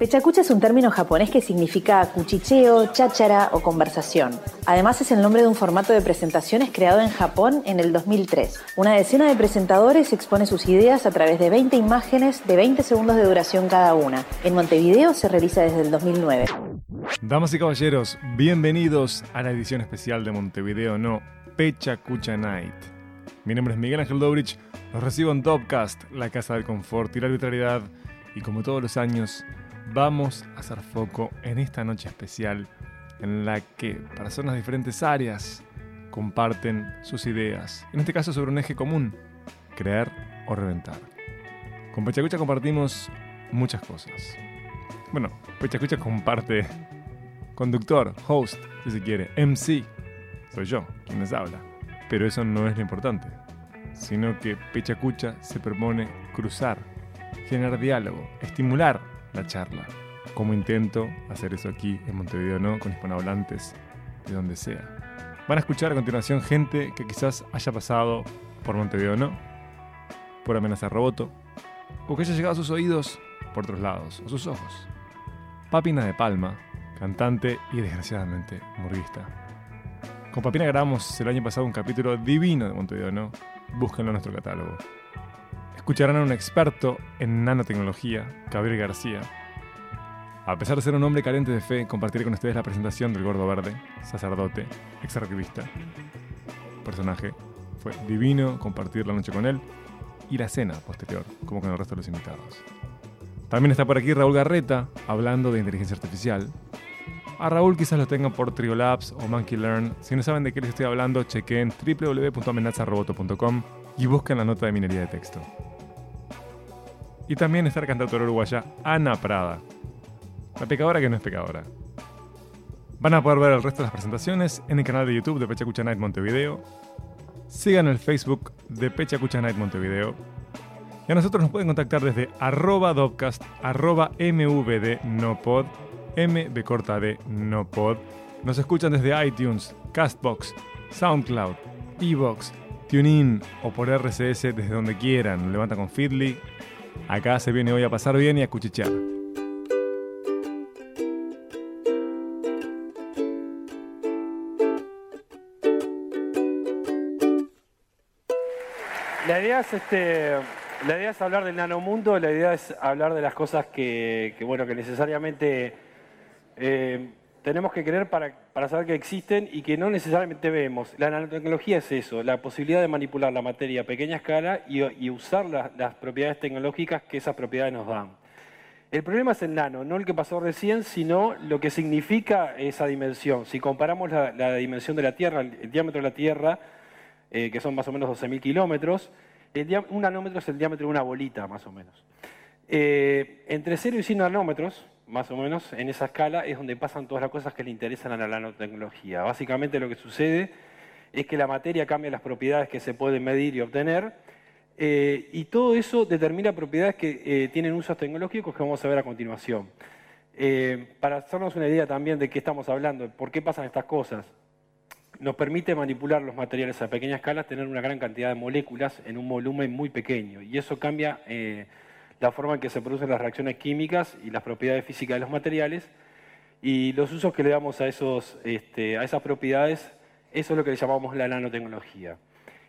Pechacucha es un término japonés que significa cuchicheo, cháchara o conversación. Además es el nombre de un formato de presentaciones creado en Japón en el 2003. Una decena de presentadores expone sus ideas a través de 20 imágenes de 20 segundos de duración cada una. En Montevideo se realiza desde el 2009. Damas y caballeros, bienvenidos a la edición especial de Montevideo No, Pechacucha Night. Mi nombre es Miguel Ángel Dobrich, los recibo en Topcast, la casa del confort y la arbitrariedad, y como todos los años, vamos a hacer foco en esta noche especial en la que personas de diferentes áreas comparten sus ideas, en este caso sobre un eje común, creer o reventar. Con Pechacucha compartimos muchas cosas. Bueno, Pechacucha comparte conductor, host, si se quiere, MC. Soy yo quien les habla. Pero eso no es lo importante, sino que Pechacucha se propone cruzar, generar diálogo, estimular la charla. Como intento hacer eso aquí en Montevideo, ¿no? Con hispanohablantes de donde sea. Van a escuchar a continuación gente que quizás haya pasado por Montevideo, ¿no? Por amenaza roboto, o que haya llegado a sus oídos por otros lados, o sus ojos. Papina de Palma, cantante y desgraciadamente murguista. Con Papina grabamos el año pasado un capítulo divino de Montevideo, ¿no? Búsquenlo en nuestro catálogo. Escucharán a un experto en nanotecnología, Gabriel García. A pesar de ser un hombre carente de fe, compartiré con ustedes la presentación del Gordo Verde, sacerdote, ex arquivista. Personaje. Fue divino compartir la noche con él y la cena posterior, como con el resto de los invitados. También está por aquí Raúl Garreta, hablando de inteligencia artificial. A Raúl quizás lo tengan por Triolabs o Monkey Learn. Si no saben de qué les estoy hablando, chequen www.amenazaroboto.com y busquen la nota de minería de texto. Y también está la cantautora uruguaya Ana Prada, la pecadora que no es pecadora. Van a poder ver el resto de las presentaciones en el canal de YouTube de Pechacucha Night Montevideo. Sigan el Facebook de Pechacucha Night Montevideo. Y a nosotros nos pueden contactar desde arroba dopcast, arroba mvd no pod, mb corta de no pod. Nos escuchan desde iTunes, Castbox, SoundCloud, Evox, TuneIn o por RCS desde donde quieran. Levanta con Feedly. Acá se viene hoy a pasar bien y a cuchichear. La idea es este, la idea es hablar del nanomundo, la idea es hablar de las cosas que, bueno, que necesariamente eh, tenemos que creer para, para, saber que existen y que no necesariamente vemos. La nanotecnología es eso, la posibilidad de manipular la materia a pequeña escala y, usar la, las propiedades tecnológicas que esas propiedades nos dan. El problema es el nano, no el que pasó recién, sino lo que significa esa dimensión. Si comparamos la, la dimensión de la Tierra, el, el diámetro de la Tierra, eh, que son más o menos 12.000 kilómetros, un nanómetro es el diámetro de una bolita, más o menos. Eh, entre 0 y 100 nanómetros, más o menos, en esa escala es donde pasan todas las cosas que le interesan a la nanotecnología. Básicamente lo que sucede es que la materia cambia las propiedades que se pueden medir y obtener, eh, y todo eso determina propiedades que eh, tienen usos tecnológicos que vamos a ver a continuación. Eh, para hacernos una idea también de qué estamos hablando, por qué pasan estas cosas, nos permite manipular los materiales a pequeña escala, tener una gran cantidad de moléculas en un volumen muy pequeño, y eso cambia eh, la forma en que se producen las reacciones químicas y las propiedades físicas de los materiales, y los usos que le damos a, esos, este, a esas propiedades, eso es lo que le llamamos la nanotecnología.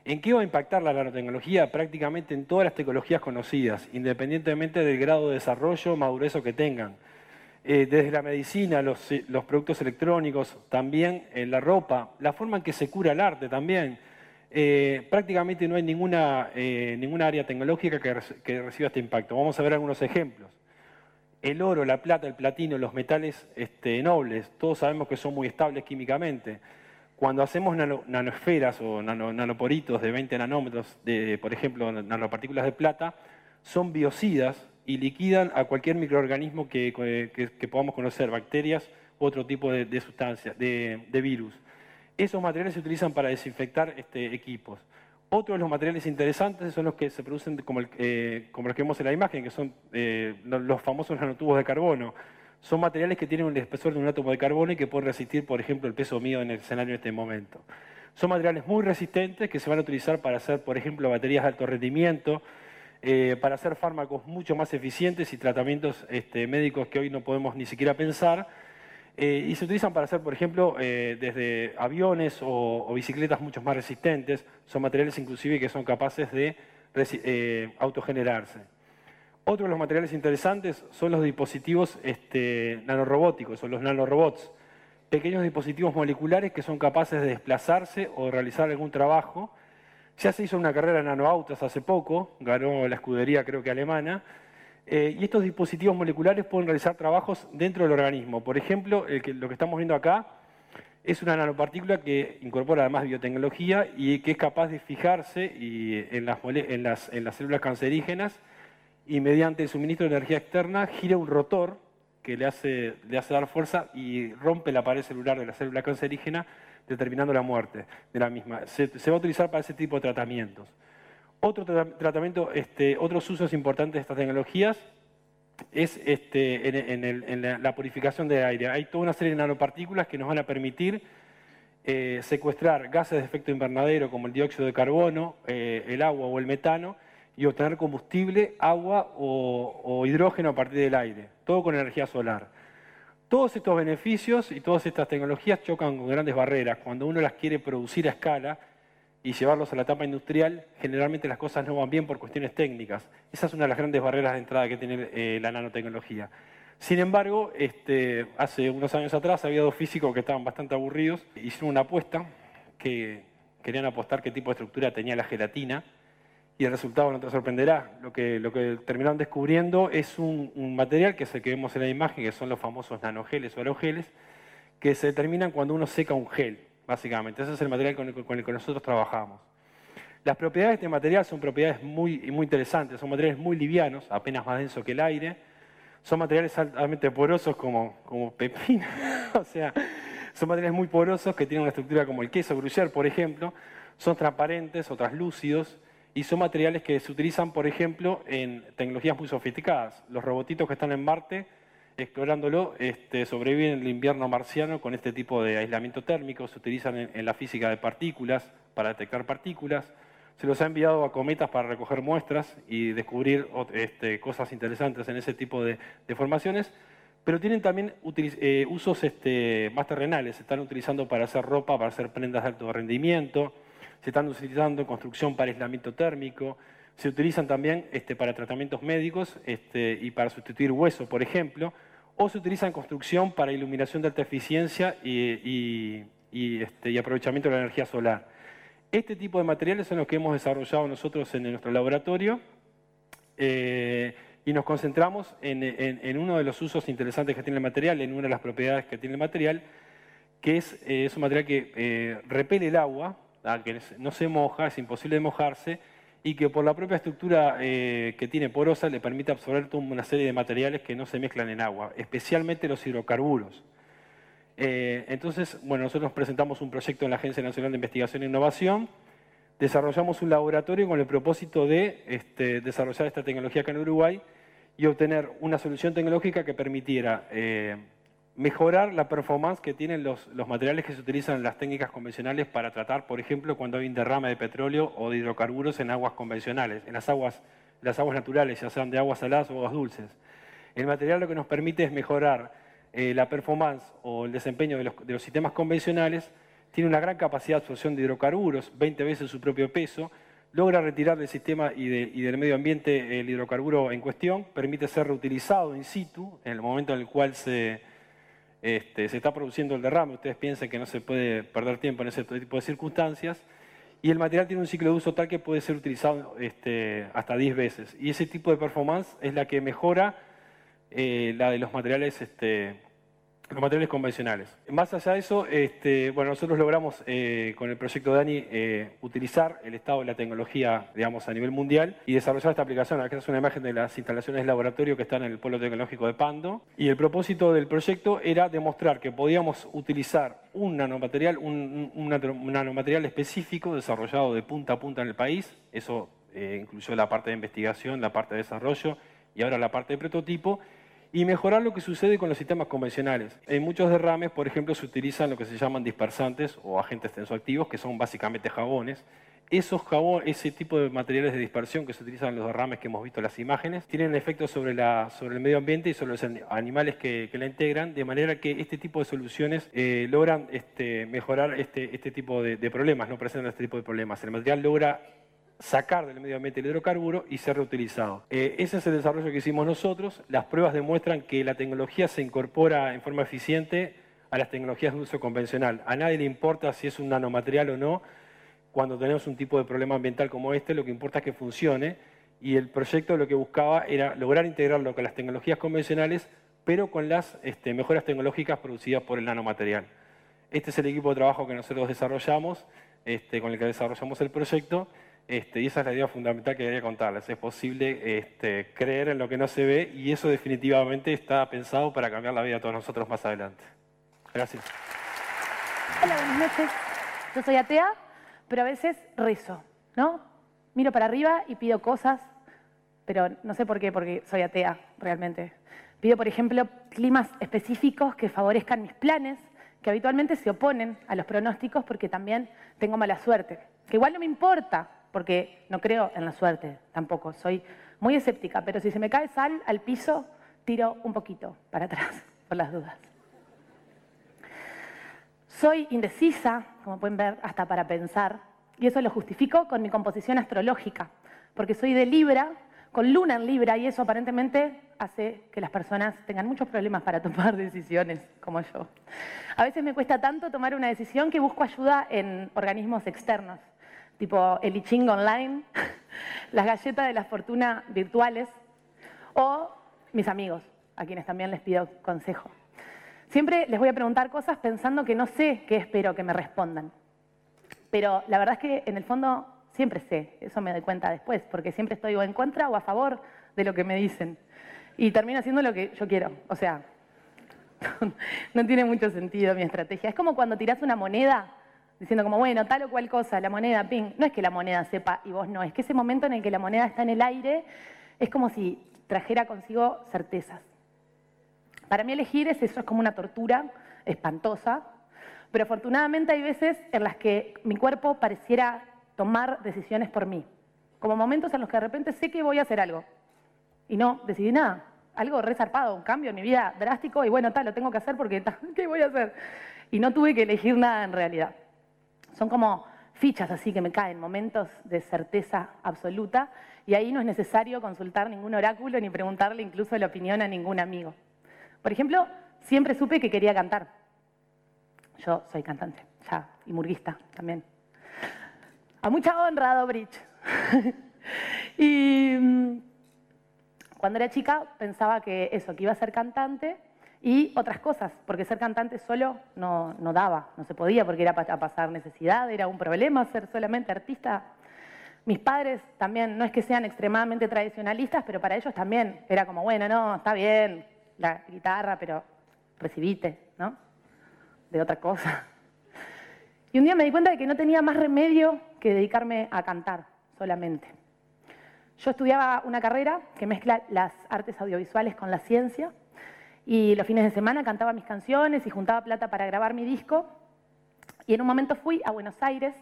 ¿En qué va a impactar la nanotecnología? Prácticamente en todas las tecnologías conocidas, independientemente del grado de desarrollo, madurez que tengan. Eh, desde la medicina, los, los, productos electrónicos, también en la ropa, la forma en que se cura el arte también. Eh, prácticamente no hay ninguna, eh, ninguna área tecnológica que, reciba este impacto. Vamos a ver algunos ejemplos. El oro, la plata, el platino, los metales este, nobles, todos sabemos que son muy estables químicamente cuando hacemos nano, nanosferas o nano, nanoporitos de 20 nanómetros, de, por ejemplo, nanopartículas de plata, son biocidas y liquidan a cualquier microorganismo que, podamos conocer, bacterias u otro tipo de, de sustancias, de, virus. Esos materiales se utilizan para desinfectar este, equipos. Otros de los materiales interesantes son los que se producen como, el, eh, los que vemos en la imagen, que son eh, los famosos nanotubos de carbono son materiales que tienen un espesor de un átomo de carbono y que pueden resistir, por ejemplo, el peso mío en el escenario en este momento. Son materiales muy resistentes que se van a utilizar para hacer, por ejemplo, baterías de alto rendimiento, eh, para hacer fármacos mucho más eficientes y tratamientos este, médicos que hoy no podemos ni siquiera pensar. Eh, y se utilizan para hacer, por ejemplo, eh, desde aviones o, bicicletas mucho más resistentes. Son materiales inclusive que son capaces de autogenerarse. Otro de los materiales interesantes son los dispositivos este, nanorobóticos o los nanorobots. Pequeños dispositivos moleculares que son capaces de desplazarse o realizar algún trabajo ya se hizo una carrera en nanoautos hace poco, ganó la escudería creo que alemana, eh, y estos dispositivos moleculares pueden realizar trabajos dentro del organismo. Por ejemplo, lo que estamos viendo acá es una nanopartícula que incorpora además biotecnología y que es capaz de fijarse en, las, células cancerígenas y mediante el suministro de energía externa gira un rotor que le hace, le hace dar fuerza y rompe la pared celular de la célula cancerígena determinando la muerte de la misma. Se, va a utilizar para ese tipo de tratamientos. Otro tratamiento, este, otros usos importantes de estas tecnologías es este, en, la, purificación del aire. Hay toda una serie de nanopartículas que nos van a permitir eh, secuestrar gases de efecto invernadero como el dióxido de carbono, eh, el agua o el metano y obtener combustible, agua o hidrógeno a partir del aire, todo con energía solar. Todos estos beneficios y todas estas tecnologías chocan con grandes barreras. Cuando uno las quiere producir a escala y llevarlos a la etapa industrial, generalmente las cosas no van bien por cuestiones técnicas. Esa es una de las grandes barreras de entrada que tiene eh, la nanotecnología. Sin embargo, este, hace unos años atrás había dos físicos que estaban bastante aburridos, hicieron una apuesta que querían apostar qué tipo de estructura tenía la gelatina y el resultado no te sorprenderá. Lo que, lo que terminaron descubriendo es un, material que es el que vemos en la imagen, que son los famosos nanogeles o aerogeles, que se determinan cuando uno seca un gel, básicamente. Ese es el material con el, que nosotros trabajamos. Las propiedades de este material son propiedades muy, muy interesantes, son materiales muy livianos, apenas más densos que el aire, son materiales altamente porosos como, como pepina, o sea, son materiales muy porosos que tienen una estructura como el queso gruyère, por ejemplo, son transparentes o translúcidos, y son materiales que se utilizan, por ejemplo, en tecnologías muy sofisticadas. Los robotitos que están en Marte, explorándolo, este, sobreviven en el invierno marciano con este tipo de aislamiento térmico, se utilizan en, la física de partículas, para detectar partículas, se los ha enviado a cometas para recoger muestras y descubrir este, cosas interesantes en ese tipo de, formaciones, pero tienen también eh, usos este, más terrenales, se están utilizando para hacer ropa, para hacer prendas de alto rendimiento, se están utilizando en construcción para aislamiento térmico, se utilizan también este, para tratamientos médicos este, y para sustituir hueso, por ejemplo, o se utilizan en construcción para iluminación de alta eficiencia y, este, aprovechamiento de la energía solar. Este tipo de materiales son los que hemos desarrollado nosotros en nuestro laboratorio eh, y nos concentramos en, uno de los usos interesantes que tiene el material, en una de las propiedades que tiene el material, que es, eh, un material que eh, repele el agua, que no se moja, es imposible de mojarse, y que por la propia estructura eh, que tiene porosa le permite absorber toda una serie de materiales que no se mezclan en agua, especialmente los hidrocarburos. Eh, entonces, bueno, nosotros presentamos un proyecto en la Agencia Nacional de Investigación e Innovación, desarrollamos un laboratorio con el propósito de este, desarrollar esta tecnología acá en Uruguay y obtener una solución tecnológica que permitiera eh, mejorar la performance que tienen los, materiales que se utilizan en las técnicas convencionales para tratar, por ejemplo, cuando hay un derrame de petróleo o de hidrocarburos en aguas convencionales, en las aguas, las aguas naturales, ya sean de aguas saladas o aguas dulces. El material lo que nos permite es mejorar eh, la performance o el desempeño de los, sistemas convencionales, tiene una gran capacidad de absorción de hidrocarburos, 20 veces su propio peso, logra retirar del sistema y, y, del medio ambiente el hidrocarburo en cuestión, permite ser reutilizado in situ en el momento en el cual se, este, se está produciendo el derrame, ustedes piensan que no se puede perder tiempo en ese tipo de circunstancias, y el material tiene un ciclo de uso tal que puede ser utilizado este, hasta 10 veces. Y ese tipo de performance es la que mejora eh, la de los materiales este, los materiales convencionales. Más allá de eso, este, bueno, nosotros logramos eh, con el proyecto DANI eh, utilizar el estado de la tecnología, digamos, a nivel mundial y desarrollar esta aplicación. Aquí es una imagen de las instalaciones de laboratorio que están en el Polo Tecnológico de Pando. Y el propósito del proyecto era demostrar que podíamos utilizar un nanomaterial, un, nanomaterial específico desarrollado de punta a punta en el país. Eso eh, incluyó la parte de investigación, la parte de desarrollo y ahora la parte de prototipo y mejorar lo que sucede con los sistemas convencionales. En muchos derrames, por ejemplo, se utilizan lo que se llaman dispersantes o agentes tensoactivos, que son básicamente jabones. esos jabón, ese tipo de materiales de dispersión que se utilizan en los derrames que hemos visto en las imágenes, tienen efectos sobre, el medio ambiente y sobre los animales que, la integran, de manera que este tipo de soluciones eh, logran este, mejorar este, este tipo de, problemas, no presentan este tipo de problemas. El material logra sacar del medio ambiente el hidrocarburo y ser reutilizado. Eh, ese es el desarrollo que hicimos nosotros. Las pruebas demuestran que la tecnología se incorpora en forma eficiente a las tecnologías de uso convencional. A nadie le importa si es un nanomaterial o no. Cuando tenemos un tipo de problema ambiental como este, lo que importa es que funcione. Y el proyecto lo que buscaba era lograr integrarlo con las tecnologías convencionales, pero con las este, mejoras tecnológicas producidas por el nanomaterial. Este es el equipo de trabajo que nosotros desarrollamos, este, con el que desarrollamos el proyecto. Este, y esa es la idea fundamental que quería contarles. Es posible este, creer en lo que no se ve y eso definitivamente está pensado para cambiar la vida de todos nosotros más adelante. Gracias. Hola, buenas noches. Yo soy atea, pero a veces rezo, ¿no? Miro para arriba y pido cosas, pero no sé por qué, porque soy atea realmente. Pido, por ejemplo, climas específicos que favorezcan mis planes, que habitualmente se oponen a los pronósticos porque también tengo mala suerte. Que igual no me importa, porque no creo en la suerte tampoco. Soy muy escéptica, pero si se me cae sal al piso, tiro un poquito para atrás, por las dudas. Soy indecisa, como pueden ver, hasta para pensar, y eso lo justifico con mi composición astrológica, porque soy de Libra, con luna en Libra, y eso aparentemente hace que las personas tengan muchos problemas para tomar decisiones, como yo. A veces me cuesta tanto tomar una decisión que busco ayuda en organismos externos tipo el I online, las galletas de la fortuna virtuales o mis amigos, a quienes también les pido consejo. Siempre les voy a preguntar cosas pensando que no sé qué espero que me respondan. Pero la verdad es que en el fondo siempre sé, eso me doy cuenta después, porque siempre estoy o en contra o a favor de lo que me dicen. Y termino haciendo lo que yo quiero. O sea, no tiene mucho sentido mi estrategia. Es como cuando tiras una moneda diciendo como, bueno, tal o cual cosa, la moneda, ping. No es que la moneda sepa y vos no, es que ese momento en el que la moneda está en el aire es como si trajera consigo certezas. Para mí elegir es eso, es como una tortura espantosa, pero afortunadamente hay veces en las que mi cuerpo pareciera tomar decisiones por mí, como momentos en los que de repente sé que voy a hacer algo y no decidí nada, algo resarpado, un cambio en mi vida drástico y bueno, tal, lo tengo que hacer porque ¿qué voy a hacer? Y no tuve que elegir nada en realidad. Son como fichas así que me caen, momentos de certeza absoluta, y ahí no es necesario consultar ningún oráculo ni preguntarle incluso la opinión a ningún amigo. Por ejemplo, siempre supe que quería cantar. Yo soy cantante, ya, y murguista también. A mucha honra, Dobrich. y mm, cuando era chica pensaba que eso, que iba a ser cantante, y otras cosas, porque ser cantante solo no, no daba, no se podía, porque era para pasar necesidad, era un problema ser solamente artista. Mis padres también, no es que sean extremadamente tradicionalistas, pero para ellos también era como, bueno, no, está bien la guitarra, pero recibite, ¿no? De otra cosa. Y un día me di cuenta de que no tenía más remedio que dedicarme a cantar solamente. Yo estudiaba una carrera que mezcla las artes audiovisuales con la ciencia y los fines de semana cantaba mis canciones y juntaba plata para grabar mi disco. Y en un momento fui a Buenos Aires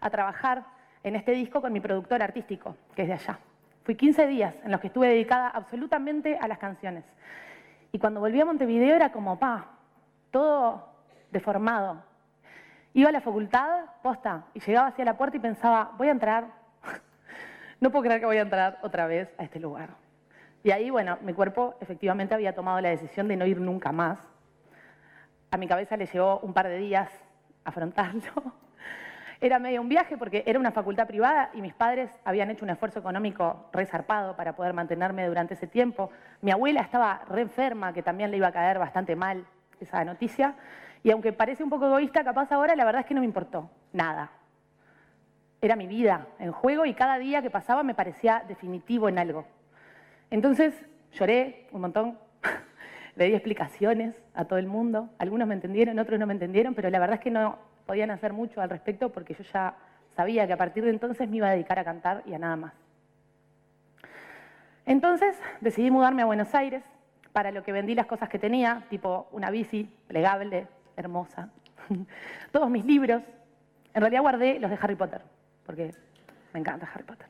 a trabajar en este disco con mi productor artístico, que es de allá. Fui 15 días en los que estuve dedicada absolutamente a las canciones. Y cuando volví a Montevideo era como, pa, todo deformado. Iba a la facultad, posta, y llegaba hacia la puerta y pensaba, voy a entrar. no puedo creer que voy a entrar otra vez a este lugar. Y ahí, bueno, mi cuerpo efectivamente había tomado la decisión de no ir nunca más. A mi cabeza le llevó un par de días afrontarlo. Era medio un viaje porque era una facultad privada y mis padres habían hecho un esfuerzo económico resarpado para poder mantenerme durante ese tiempo. Mi abuela estaba re enferma, que también le iba a caer bastante mal esa noticia. Y aunque parece un poco egoísta, capaz ahora, la verdad es que no me importó nada. Era mi vida en juego y cada día que pasaba me parecía definitivo en algo. Entonces lloré un montón, le di explicaciones a todo el mundo, algunos me entendieron, otros no me entendieron, pero la verdad es que no podían hacer mucho al respecto porque yo ya sabía que a partir de entonces me iba a dedicar a cantar y a nada más. Entonces decidí mudarme a Buenos Aires, para lo que vendí las cosas que tenía, tipo una bici plegable, hermosa, todos mis libros. En realidad guardé los de Harry Potter, porque me encanta Harry Potter.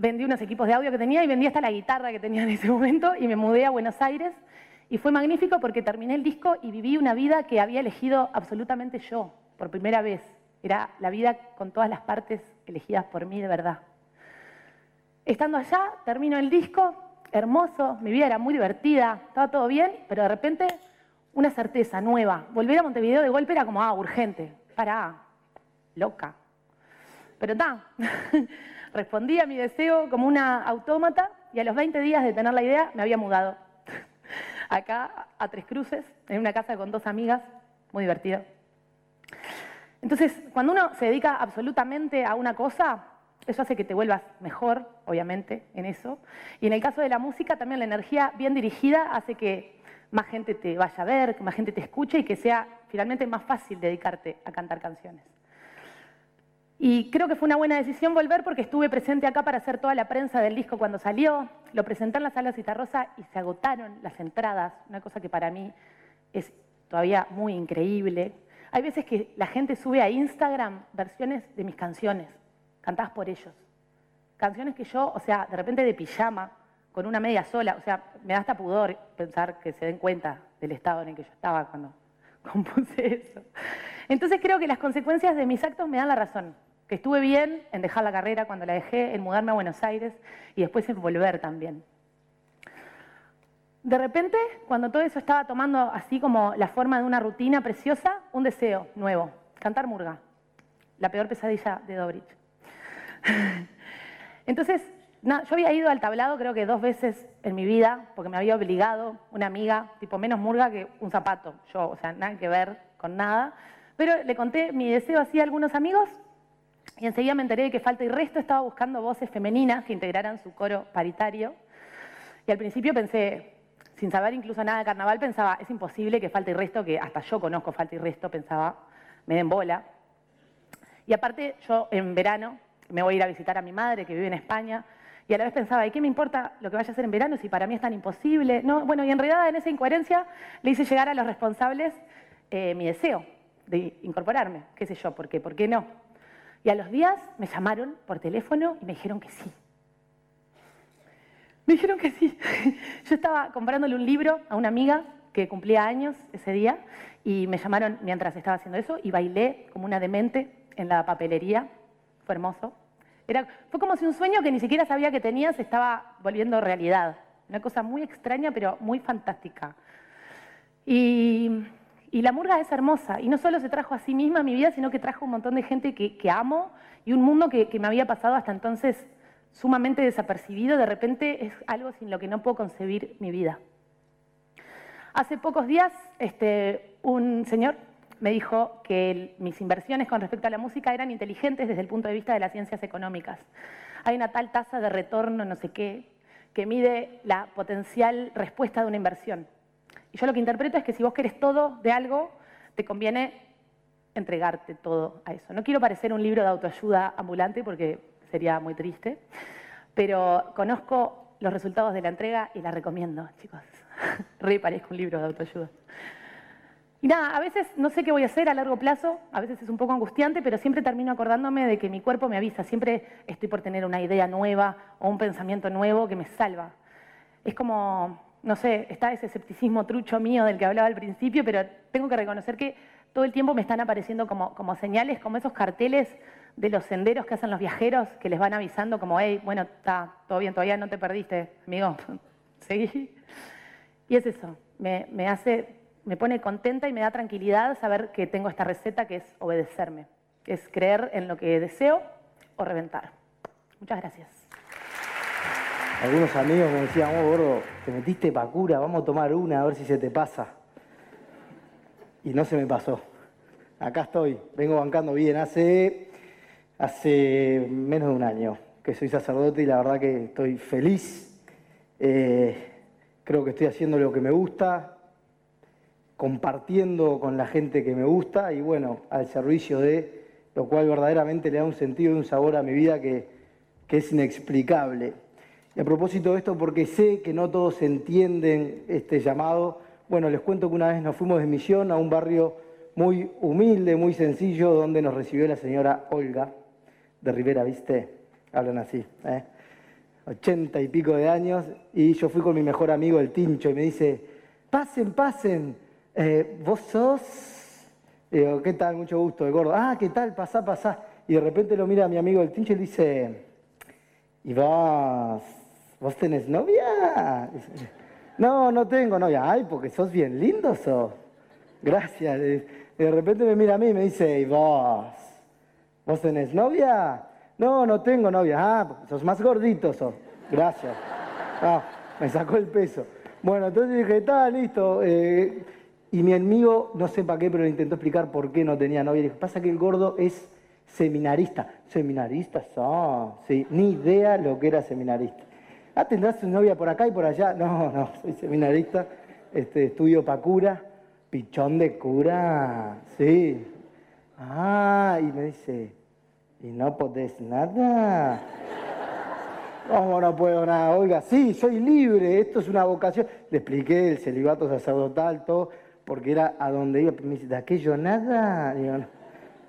Vendí unos equipos de audio que tenía y vendí hasta la guitarra que tenía en ese momento y me mudé a Buenos Aires. Y fue magnífico porque terminé el disco y viví una vida que había elegido absolutamente yo, por primera vez. Era la vida con todas las partes elegidas por mí de verdad. Estando allá, termino el disco, hermoso, mi vida era muy divertida, estaba todo bien, pero de repente una certeza nueva. Volver a Montevideo de golpe era como, ah, urgente, para, loca. Pero está, respondí a mi deseo como una autómata y a los 20 días de tener la idea me había mudado. Acá a Tres Cruces, en una casa con dos amigas, muy divertido. Entonces, cuando uno se dedica absolutamente a una cosa, eso hace que te vuelvas mejor, obviamente, en eso. Y en el caso de la música, también la energía bien dirigida hace que más gente te vaya a ver, que más gente te escuche y que sea finalmente más fácil dedicarte a cantar canciones. Y creo que fue una buena decisión volver porque estuve presente acá para hacer toda la prensa del disco cuando salió. Lo presenté en la sala Citarrosa y se agotaron las entradas, una cosa que para mí es todavía muy increíble. Hay veces que la gente sube a Instagram versiones de mis canciones, cantadas por ellos. Canciones que yo, o sea, de repente de pijama, con una media sola, o sea, me da hasta pudor pensar que se den cuenta del estado en el que yo estaba cuando compuse eso. Entonces creo que las consecuencias de mis actos me dan la razón que estuve bien en dejar la carrera cuando la dejé, en mudarme a Buenos Aires y después en volver también. De repente, cuando todo eso estaba tomando así como la forma de una rutina preciosa, un deseo nuevo, cantar murga, la peor pesadilla de Dobrich. Entonces, yo había ido al tablado creo que dos veces en mi vida, porque me había obligado una amiga, tipo menos murga que un zapato, yo, o sea, nada que ver con nada, pero le conté mi deseo así a algunos amigos y enseguida me enteré de que Falta y Resto estaba buscando voces femeninas que integraran su coro paritario. Y al principio pensé, sin saber incluso nada de carnaval, pensaba, es imposible que Falta y Resto, que hasta yo conozco Falta y Resto, pensaba, me den bola. Y aparte, yo en verano me voy a ir a visitar a mi madre que vive en España. Y a la vez pensaba, ¿y qué me importa lo que vaya a hacer en verano si para mí es tan imposible? No, bueno, y en realidad en esa incoherencia le hice llegar a los responsables eh, mi deseo de incorporarme, qué sé yo, ¿por qué? ¿Por qué no? Y a los días me llamaron por teléfono y me dijeron que sí. Me dijeron que sí. Yo estaba comprándole un libro a una amiga que cumplía años ese día y me llamaron mientras estaba haciendo eso y bailé como una demente en la papelería. Fue hermoso. Era, fue como si un sueño que ni siquiera sabía que tenía se estaba volviendo realidad. Una cosa muy extraña pero muy fantástica. Y y la murga es hermosa. Y no solo se trajo a sí misma mi vida, sino que trajo un montón de gente que, amo y un mundo que, me había pasado hasta entonces sumamente desapercibido. De repente es algo sin lo que no puedo concebir mi vida. Hace pocos días este, un señor me dijo que mis inversiones con respecto a la música eran inteligentes desde el punto de vista de las ciencias económicas. Hay una tal tasa de retorno, no sé qué, que mide la potencial respuesta de una inversión. Y yo lo que interpreto es que si vos querés todo de algo, te conviene entregarte todo a eso. No quiero parecer un libro de autoayuda ambulante porque sería muy triste, pero conozco los resultados de la entrega y la recomiendo, chicos. Re parezco un libro de autoayuda. Y nada, a veces no sé qué voy a hacer a largo plazo, a veces es un poco angustiante, pero siempre termino acordándome de que mi cuerpo me avisa, siempre estoy por tener una idea nueva o un pensamiento nuevo que me salva. Es como no sé, está ese escepticismo trucho mío del que hablaba al principio, pero tengo que reconocer que todo el tiempo me están apareciendo como, como señales, como esos carteles de los senderos que hacen los viajeros, que les van avisando como, hey, bueno, está todo bien, todavía no te perdiste, amigo, seguí. Y es eso, me, me hace, me pone contenta y me da tranquilidad saber que tengo esta receta que es obedecerme, que es creer en lo que deseo o reventar. Muchas gracias algunos amigos me decían, oh gordo, te metiste pa' cura, vamos a tomar una a ver si se te pasa. Y no se me pasó. Acá estoy, vengo bancando bien. Hace, hace menos de un año que soy sacerdote y la verdad que estoy feliz. Eh, creo que estoy haciendo lo que me gusta, compartiendo con la gente que me gusta y bueno, al servicio de lo cual verdaderamente le da un sentido y un sabor a mi vida que, que es inexplicable. Y a propósito de esto, porque sé que no todos entienden este llamado, bueno, les cuento que una vez nos fuimos de misión a un barrio muy humilde, muy sencillo, donde nos recibió la señora Olga, de Rivera, ¿viste? Hablan así, ¿eh? Ochenta y pico de años, y yo fui con mi mejor amigo, el Tincho, y me dice, pasen, pasen, eh, vos sos... digo, ¿qué tal? Mucho gusto, de gordo. Ah, ¿qué tal? Pasá, pasá. Y de repente lo mira mi amigo el Tincho y le dice, ¿y vos, vos tenés novia? No, no tengo novia. Ay, porque sos bien lindo, sos. Gracias. De repente me mira a mí y me dice, ¿y vos? ¿Vos tenés novia? No, no tengo novia. Ah, sos más gordito, sos. Gracias. Ah, me sacó el peso. Bueno, entonces dije, está, listo. Eh, y mi amigo, no sé para qué, pero le intentó explicar por qué no tenía novia. Y dije, pasa que el gordo es seminarista. Seminarista, ah, sí, ni idea lo que era seminarista. Ah, tendrás su novia por acá y por allá. No, no, soy seminarista, este, estudio para cura, pichón de cura, sí. Ah, y me dice, ¿y no podés nada? ¿Cómo no puedo nada? Oiga, sí, soy libre, esto es una vocación. Le expliqué el celibato sacerdotal, todo, porque era a donde iba. Me dice, ¿de aquello nada? Digo,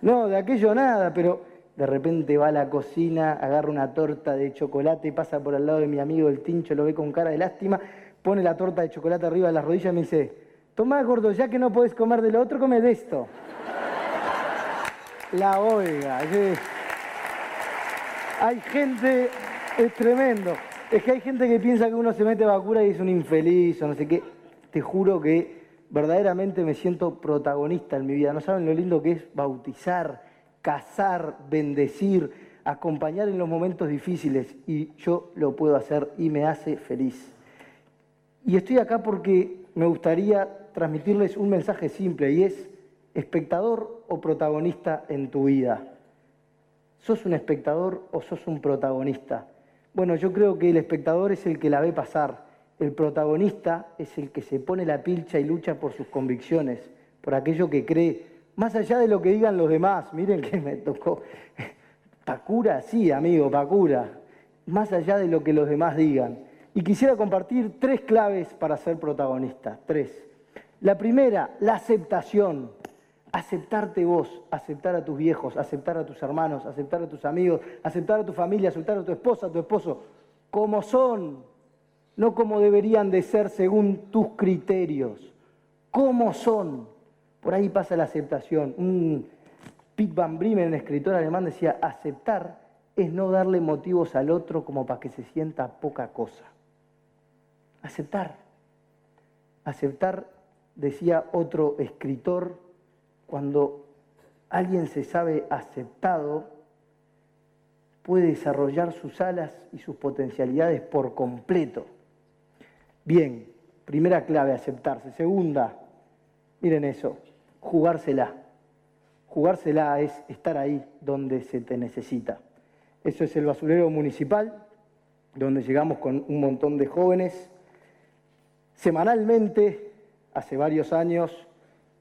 no, de aquello nada, pero de repente va a la cocina, agarra una torta de chocolate, pasa por al lado de mi amigo el tincho, lo ve con cara de lástima, pone la torta de chocolate arriba de las rodillas y me dice, tomá gordo, ya que no podés comer de lo otro, come de esto. La oiga. Hay gente, es tremendo, es que hay gente que piensa que uno se mete vacuna y es un infeliz o no sé qué. Te juro que verdaderamente me siento protagonista en mi vida. No saben lo lindo que es bautizar, casar, bendecir, acompañar en los momentos difíciles y yo lo puedo hacer y me hace feliz. Y estoy acá porque me gustaría transmitirles un mensaje simple y es espectador o protagonista en tu vida. ¿Sos un espectador o sos un protagonista? Bueno, yo creo que el espectador es el que la ve pasar, el protagonista es el que se pone la pilcha y lucha por sus convicciones, por aquello que cree, más allá de lo que digan los demás. Miren que me tocó. Pacura, sí, amigo, Pacura. Más allá de lo que los demás digan. Y quisiera compartir tres claves para ser protagonista. Tres. La primera, la aceptación. Aceptarte vos, aceptar a tus viejos, aceptar a tus hermanos, aceptar a tus amigos, aceptar a tu familia, aceptar a tu esposa, a tu esposo, como son, no como deberían de ser según tus criterios, como son. Por ahí pasa la aceptación. Un Van Bremen, escritor alemán, decía, aceptar es no darle motivos al otro como para que se sienta poca cosa. Aceptar. Aceptar, decía otro escritor, cuando alguien se sabe aceptado, puede desarrollar sus alas y sus potencialidades por completo. Bien, primera clave, aceptarse. Segunda, miren eso, jugársela. Jugársela es estar ahí donde se te necesita. Eso es el basurero municipal, donde llegamos con un montón de jóvenes semanalmente, hace varios años,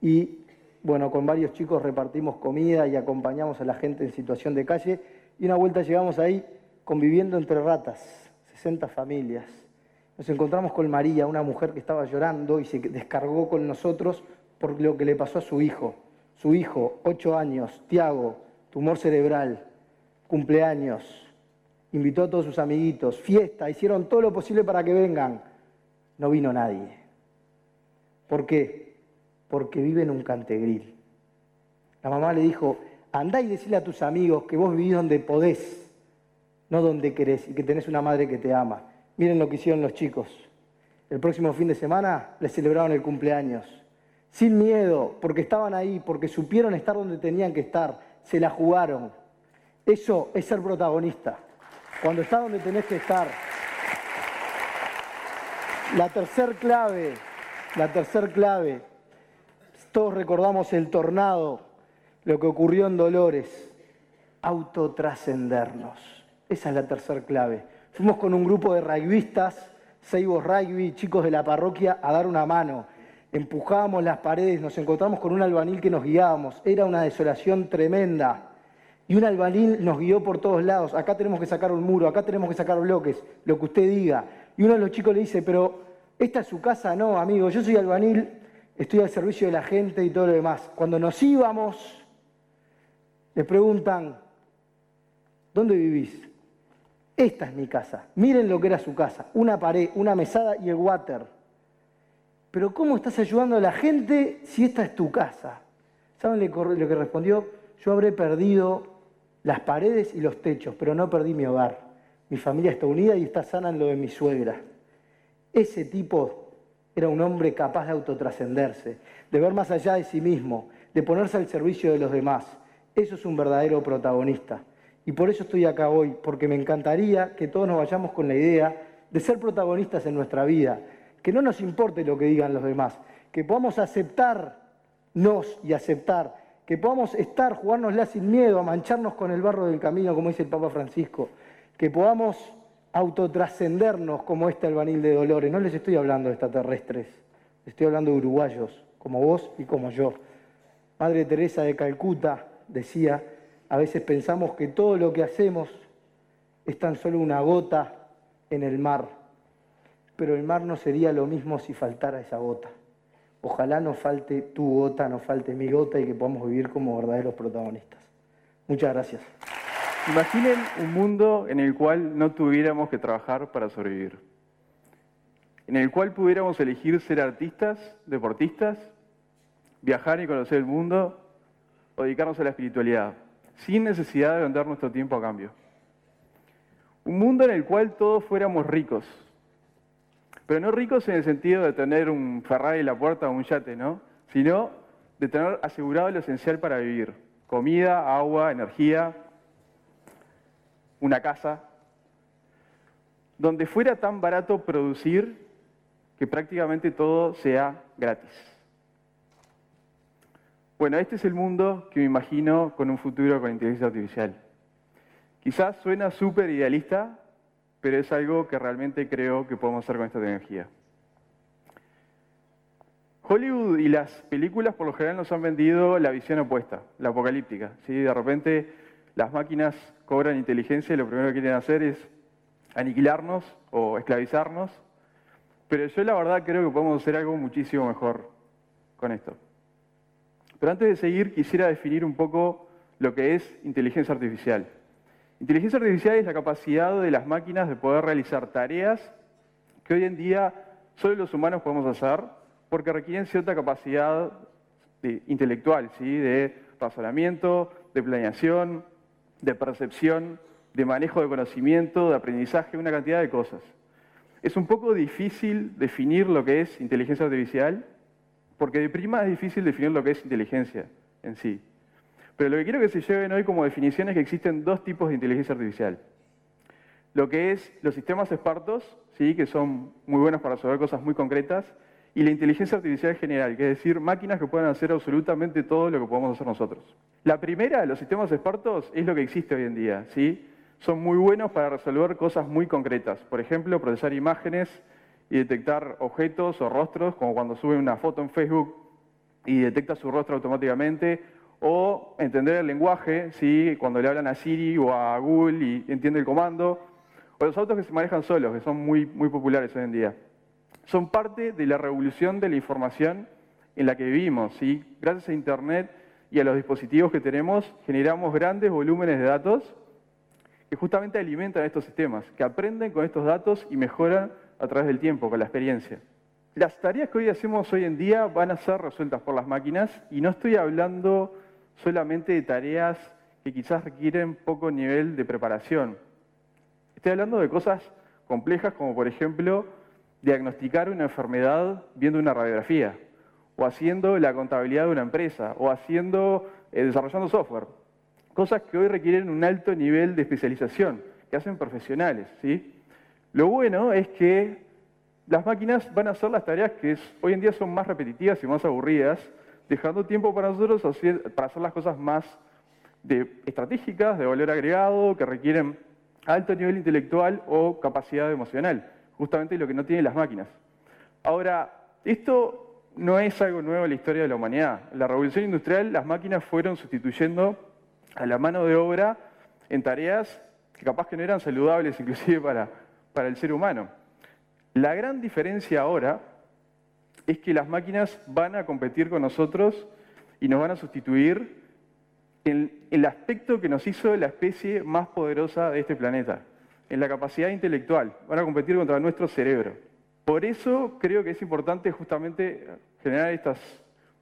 y bueno, con varios chicos repartimos comida y acompañamos a la gente en situación de calle, y una vuelta llegamos ahí conviviendo entre ratas, 60 familias. Nos encontramos con María, una mujer que estaba llorando y se descargó con nosotros por lo que le pasó a su hijo. Su hijo, 8 años, Tiago, tumor cerebral, cumpleaños, invitó a todos sus amiguitos, fiesta, hicieron todo lo posible para que vengan. No vino nadie. ¿Por qué? Porque vive en un cantegril. La mamá le dijo, andá y decirle a tus amigos que vos vivís donde podés, no donde querés, y que tenés una madre que te ama. Miren lo que hicieron los chicos. El próximo fin de semana les celebraron el cumpleaños. Sin miedo, porque estaban ahí, porque supieron estar donde tenían que estar, se la jugaron. Eso es ser protagonista. Cuando estás donde tenés que estar. La tercer clave, la tercer clave, todos recordamos el tornado, lo que ocurrió en Dolores, autotrascendernos. Esa es la tercer clave. Fuimos con un grupo de rugbyistas, Seibos Rugby, chicos de la parroquia, a dar una mano. Empujábamos las paredes, nos encontramos con un albanil que nos guiábamos. Era una desolación tremenda. Y un albanil nos guió por todos lados. Acá tenemos que sacar un muro, acá tenemos que sacar bloques, lo que usted diga. Y uno de los chicos le dice, pero esta es su casa, no, amigo, yo soy albanil, estoy al servicio de la gente y todo lo demás. Cuando nos íbamos, le preguntan, ¿Dónde vivís? Esta es mi casa. Miren lo que era su casa. Una pared, una mesada y el water. Pero ¿cómo estás ayudando a la gente si esta es tu casa? ¿Saben lo que respondió? Yo habré perdido las paredes y los techos, pero no perdí mi hogar. Mi familia está unida y está sana en lo de mi suegra. Ese tipo era un hombre capaz de autotrascenderse, de ver más allá de sí mismo, de ponerse al servicio de los demás. Eso es un verdadero protagonista. Y por eso estoy acá hoy, porque me encantaría que todos nos vayamos con la idea de ser protagonistas en nuestra vida, que no nos importe lo que digan los demás, que podamos aceptarnos y aceptar, que podamos estar, jugárnosla sin miedo, a mancharnos con el barro del camino, como dice el Papa Francisco, que podamos autotrascendernos como este albanil de Dolores. No les estoy hablando de extraterrestres, estoy hablando de uruguayos, como vos y como yo. Madre Teresa de Calcuta decía, a veces pensamos que todo lo que hacemos es tan solo una gota en el mar, pero el mar no sería lo mismo si faltara esa gota. Ojalá no falte tu gota, no falte mi gota y que podamos vivir como verdaderos protagonistas. Muchas gracias. Imaginen un mundo en el cual no tuviéramos que trabajar para sobrevivir, en el cual pudiéramos elegir ser artistas, deportistas, viajar y conocer el mundo o dedicarnos a la espiritualidad, sin necesidad de vender nuestro tiempo a cambio. Un mundo en el cual todos fuéramos ricos, pero no ricos en el sentido de tener un Ferrari en la puerta o un yate, ¿no? Sino de tener asegurado lo esencial para vivir, comida, agua, energía, una casa, donde fuera tan barato producir que prácticamente todo sea gratis. Bueno, este es el mundo que me imagino con un futuro con inteligencia artificial. Quizás suena súper idealista, pero es algo que realmente creo que podemos hacer con esta tecnología. Hollywood y las películas por lo general nos han vendido la visión opuesta, la apocalíptica. ¿sí? De repente las máquinas cobran inteligencia y lo primero que quieren hacer es aniquilarnos o esclavizarnos. Pero yo la verdad creo que podemos hacer algo muchísimo mejor con esto. Pero antes de seguir quisiera definir un poco lo que es inteligencia artificial. Inteligencia artificial es la capacidad de las máquinas de poder realizar tareas que hoy en día solo los humanos podemos hacer porque requieren cierta capacidad intelectual, ¿sí? de razonamiento, de planeación, de percepción, de manejo de conocimiento, de aprendizaje, una cantidad de cosas. Es un poco difícil definir lo que es inteligencia artificial, porque de prima es difícil definir lo que es inteligencia en sí. Pero lo que quiero que se lleven hoy como definición es que existen dos tipos de inteligencia artificial. Lo que es los sistemas espartos, ¿sí? que son muy buenos para resolver cosas muy concretas, y la inteligencia artificial general, que es decir, máquinas que puedan hacer absolutamente todo lo que podemos hacer nosotros. La primera, los sistemas expertos, es lo que existe hoy en día. ¿sí? Son muy buenos para resolver cosas muy concretas. Por ejemplo, procesar imágenes y detectar objetos o rostros, como cuando sube una foto en Facebook y detecta su rostro automáticamente, o entender el lenguaje, ¿sí? cuando le hablan a Siri o a Google y entiende el comando, o los autos que se manejan solos, que son muy, muy populares hoy en día son parte de la revolución de la información en la que vivimos. ¿sí? Gracias a Internet y a los dispositivos que tenemos, generamos grandes volúmenes de datos que justamente alimentan estos sistemas, que aprenden con estos datos y mejoran a través del tiempo, con la experiencia. Las tareas que hoy hacemos hoy en día van a ser resueltas por las máquinas y no estoy hablando solamente de tareas que quizás requieren poco nivel de preparación. Estoy hablando de cosas complejas como por ejemplo diagnosticar una enfermedad viendo una radiografía, o haciendo la contabilidad de una empresa, o haciendo, eh, desarrollando software. Cosas que hoy requieren un alto nivel de especialización, que hacen profesionales. ¿sí? Lo bueno es que las máquinas van a hacer las tareas que hoy en día son más repetitivas y más aburridas, dejando tiempo para nosotros para hacer las cosas más estratégicas, de valor agregado, que requieren alto nivel intelectual o capacidad emocional justamente lo que no tienen las máquinas. Ahora, esto no es algo nuevo en la historia de la humanidad. En la revolución industrial las máquinas fueron sustituyendo a la mano de obra en tareas que capaz que no eran saludables inclusive para, para el ser humano. La gran diferencia ahora es que las máquinas van a competir con nosotros y nos van a sustituir en el aspecto que nos hizo la especie más poderosa de este planeta, en la capacidad intelectual. Van a competir contra nuestro cerebro. Por eso creo que es importante justamente generar estos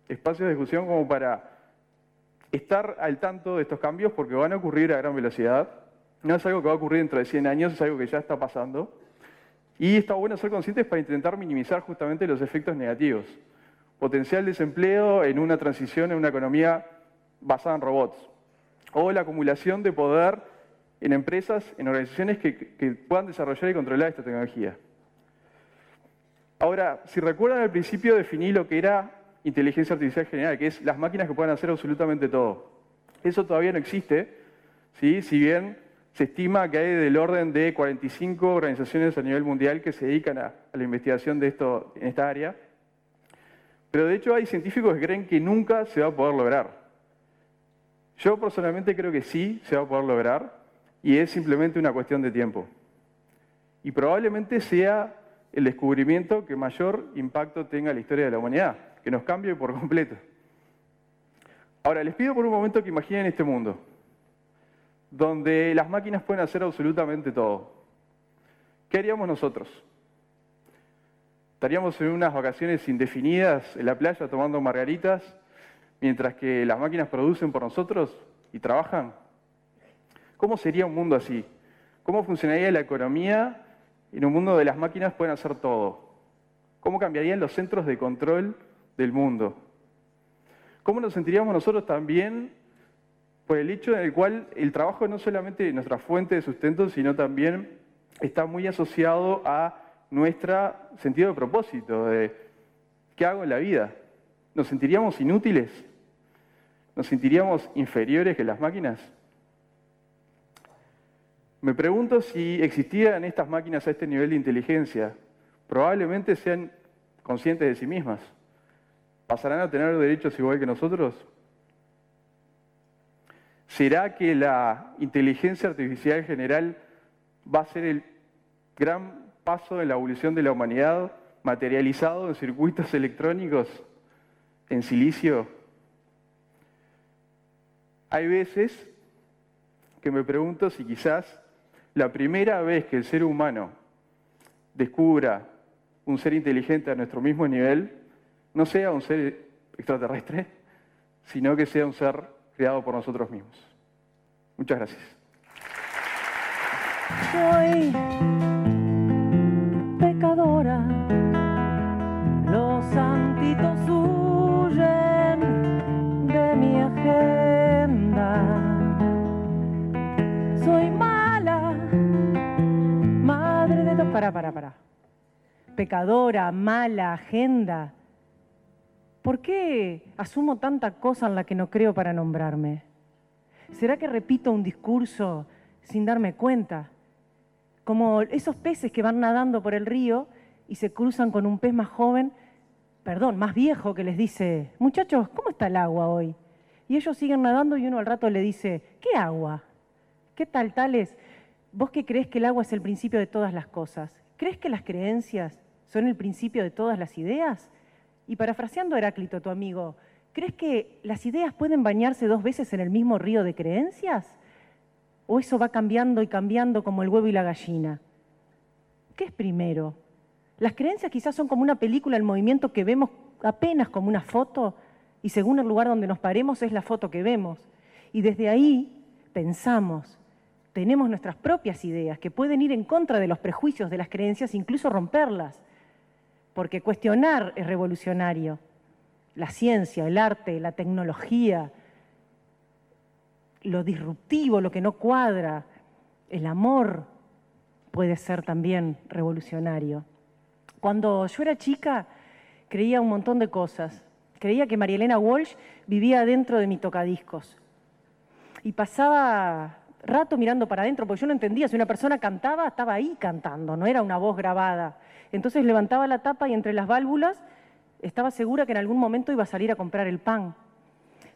espacios de discusión como para estar al tanto de estos cambios porque van a ocurrir a gran velocidad. No es algo que va a ocurrir dentro de 100 años, es algo que ya está pasando. Y está bueno ser conscientes para intentar minimizar justamente los efectos negativos. Potencial desempleo en una transición en una economía basada en robots. O la acumulación de poder en empresas, en organizaciones que, que puedan desarrollar y controlar esta tecnología. Ahora, si recuerdan al principio definí lo que era inteligencia artificial general, que es las máquinas que pueden hacer absolutamente todo. Eso todavía no existe, ¿sí? si bien se estima que hay del orden de 45 organizaciones a nivel mundial que se dedican a, la investigación de esto en esta área. Pero de hecho hay científicos que creen que nunca se va a poder lograr. Yo personalmente creo que sí se va a poder lograr y es simplemente una cuestión de tiempo. Y probablemente sea el descubrimiento que mayor impacto tenga en la historia de la humanidad, que nos cambie por completo. Ahora, les pido por un momento que imaginen este mundo donde las máquinas pueden hacer absolutamente todo. ¿Qué haríamos nosotros? ¿Estaríamos en unas vacaciones indefinidas en la playa tomando margaritas mientras que las máquinas producen por nosotros y trabajan? ¿Cómo sería un mundo así? ¿Cómo funcionaría la economía en un mundo donde las máquinas pueden hacer todo? ¿Cómo cambiarían los centros de control del mundo? ¿Cómo nos sentiríamos nosotros también por el hecho en el cual el trabajo no solamente es nuestra fuente de sustento, sino también está muy asociado a nuestro sentido de propósito, de qué hago en la vida. ¿Nos sentiríamos inútiles? ¿Nos sentiríamos inferiores que las máquinas? Me pregunto si existieran estas máquinas a este nivel de inteligencia, probablemente sean conscientes de sí mismas. ¿Pasarán a tener derechos igual que nosotros? ¿Será que la inteligencia artificial general va a ser el gran paso en la evolución de la humanidad materializado en circuitos electrónicos, en silicio? Hay veces que me pregunto si quizás la primera vez que el ser humano descubra un ser inteligente a nuestro mismo nivel, no sea un ser extraterrestre, sino que sea un ser creado por nosotros mismos. Muchas gracias. Soy pecadora, los santitos huyen de mi agenda. Soy mala, madre de... Para, para, para. Pecadora, mala, agenda. ¿Por qué asumo tanta cosa en la que no creo para nombrarme? ¿Será que repito un discurso sin darme cuenta? Como esos peces que van nadando por el río y se cruzan con un pez más joven, perdón, más viejo, que les dice, muchachos, ¿cómo está el agua hoy? Y ellos siguen nadando y uno al rato le dice, ¿qué agua? ¿Qué tal tales? ¿Vos qué crees que el agua es el principio de todas las cosas? ¿Crees que las creencias son el principio de todas las ideas? Y parafraseando a Heráclito, tu amigo, ¿crees que las ideas pueden bañarse dos veces en el mismo río de creencias? ¿O eso va cambiando y cambiando como el huevo y la gallina? ¿Qué es primero? Las creencias quizás son como una película en movimiento que vemos apenas como una foto y según el lugar donde nos paremos es la foto que vemos. Y desde ahí pensamos, tenemos nuestras propias ideas que pueden ir en contra de los prejuicios de las creencias, incluso romperlas porque cuestionar es revolucionario. La ciencia, el arte, la tecnología, lo disruptivo, lo que no cuadra, el amor puede ser también revolucionario. Cuando yo era chica creía un montón de cosas. Creía que María Elena Walsh vivía dentro de mi tocadiscos. Y pasaba rato mirando para adentro, porque yo no entendía, si una persona cantaba, estaba ahí cantando, no era una voz grabada. Entonces levantaba la tapa y entre las válvulas estaba segura que en algún momento iba a salir a comprar el pan.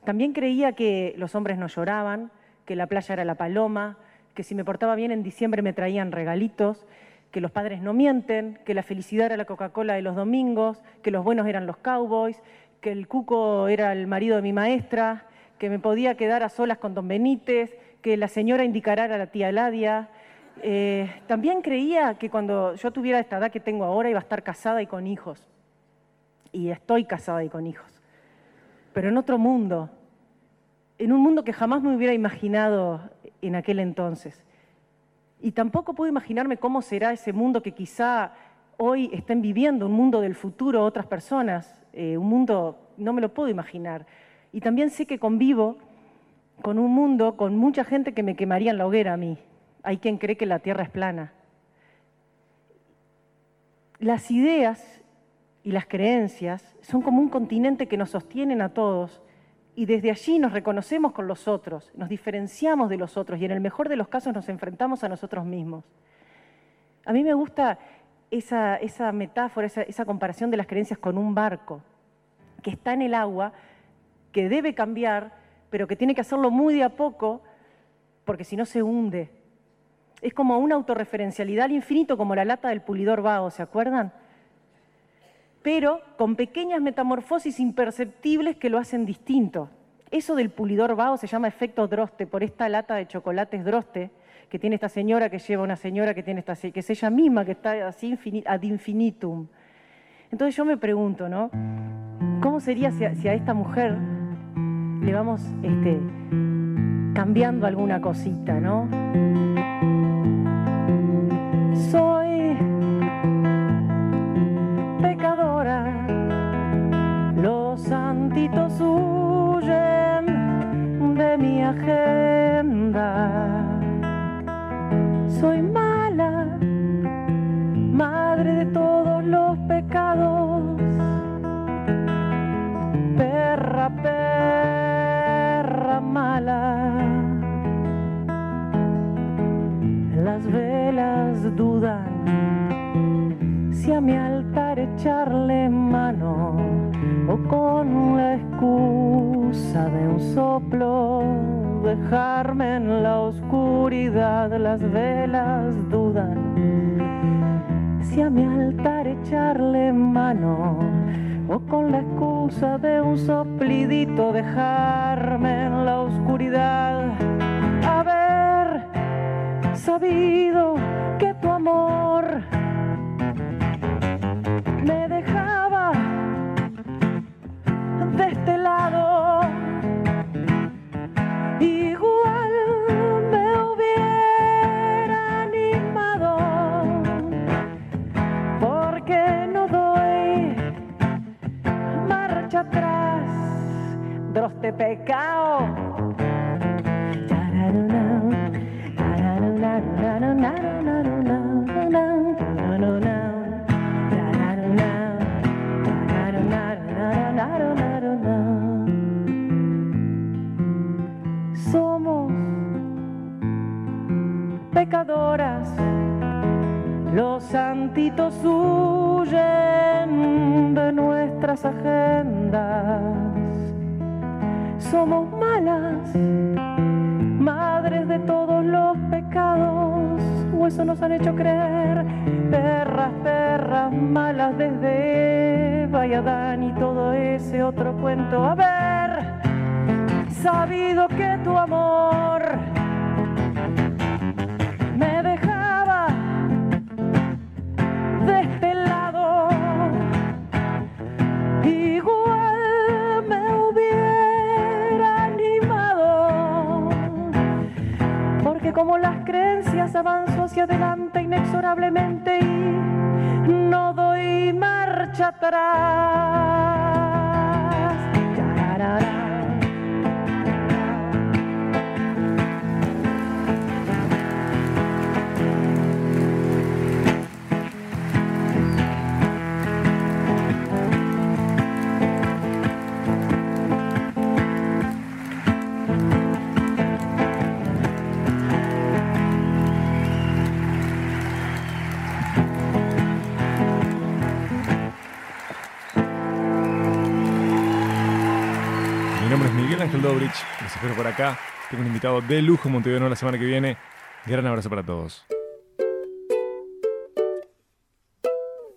También creía que los hombres no lloraban, que la playa era la paloma, que si me portaba bien en diciembre me traían regalitos, que los padres no mienten, que la felicidad era la Coca-Cola de los domingos, que los buenos eran los cowboys, que el cuco era el marido de mi maestra, que me podía quedar a solas con don Benítez, que la señora indicará a la tía Ladia. Eh, también creía que cuando yo tuviera esta edad que tengo ahora iba a estar casada y con hijos. Y estoy casada y con hijos. Pero en otro mundo, en un mundo que jamás me hubiera imaginado en aquel entonces. Y tampoco puedo imaginarme cómo será ese mundo que quizá hoy estén viviendo, un mundo del futuro otras personas, eh, un mundo, no me lo puedo imaginar. Y también sé que convivo con un mundo con mucha gente que me quemaría en la hoguera a mí. Hay quien cree que la Tierra es plana. Las ideas y las creencias son como un continente que nos sostienen a todos y desde allí nos reconocemos con los otros, nos diferenciamos de los otros y en el mejor de los casos nos enfrentamos a nosotros mismos. A mí me gusta esa, metáfora, esa, esa comparación de las creencias con un barco que está en el agua, que debe cambiar, pero que tiene que hacerlo muy de a poco, porque si no se hunde. Es como una autorreferencialidad al infinito, como la lata del pulidor vago, ¿se acuerdan? Pero con pequeñas metamorfosis imperceptibles que lo hacen distinto. Eso del pulidor vago se llama efecto Droste, por esta lata de chocolates Droste, que tiene esta señora que lleva una señora que tiene esta que es ella misma que está así ad infinitum. Entonces yo me pregunto, ¿no? ¿Cómo sería si a, esta mujer le vamos este, cambiando alguna cosita, ¿no? Soy pecadora, los santitos huyen de mi agenda soy si a mi altar echarle mano o con la excusa de un soplo dejarme en la oscuridad, las velas dudan. Si a mi altar echarle mano, o con la excusa de un soplidito dejarme en la oscuridad, haber sabido que tu amor me dejaba de este lado igual me hubiera animado, porque no doy marcha atrás, droste pecado. Los santitos huyen de nuestras agendas. Somos malas, madres de todos los pecados, o eso nos han hecho creer, perras, perras malas desde Eva y Adán y todo ese otro cuento. Haber sabido que tu amor como las creencias avanzo hacia adelante inexorablemente y no doy marcha atrás. Dobrich, los espero por acá. Tengo un invitado de lujo en Montevideo la semana que viene. Gran abrazo para todos.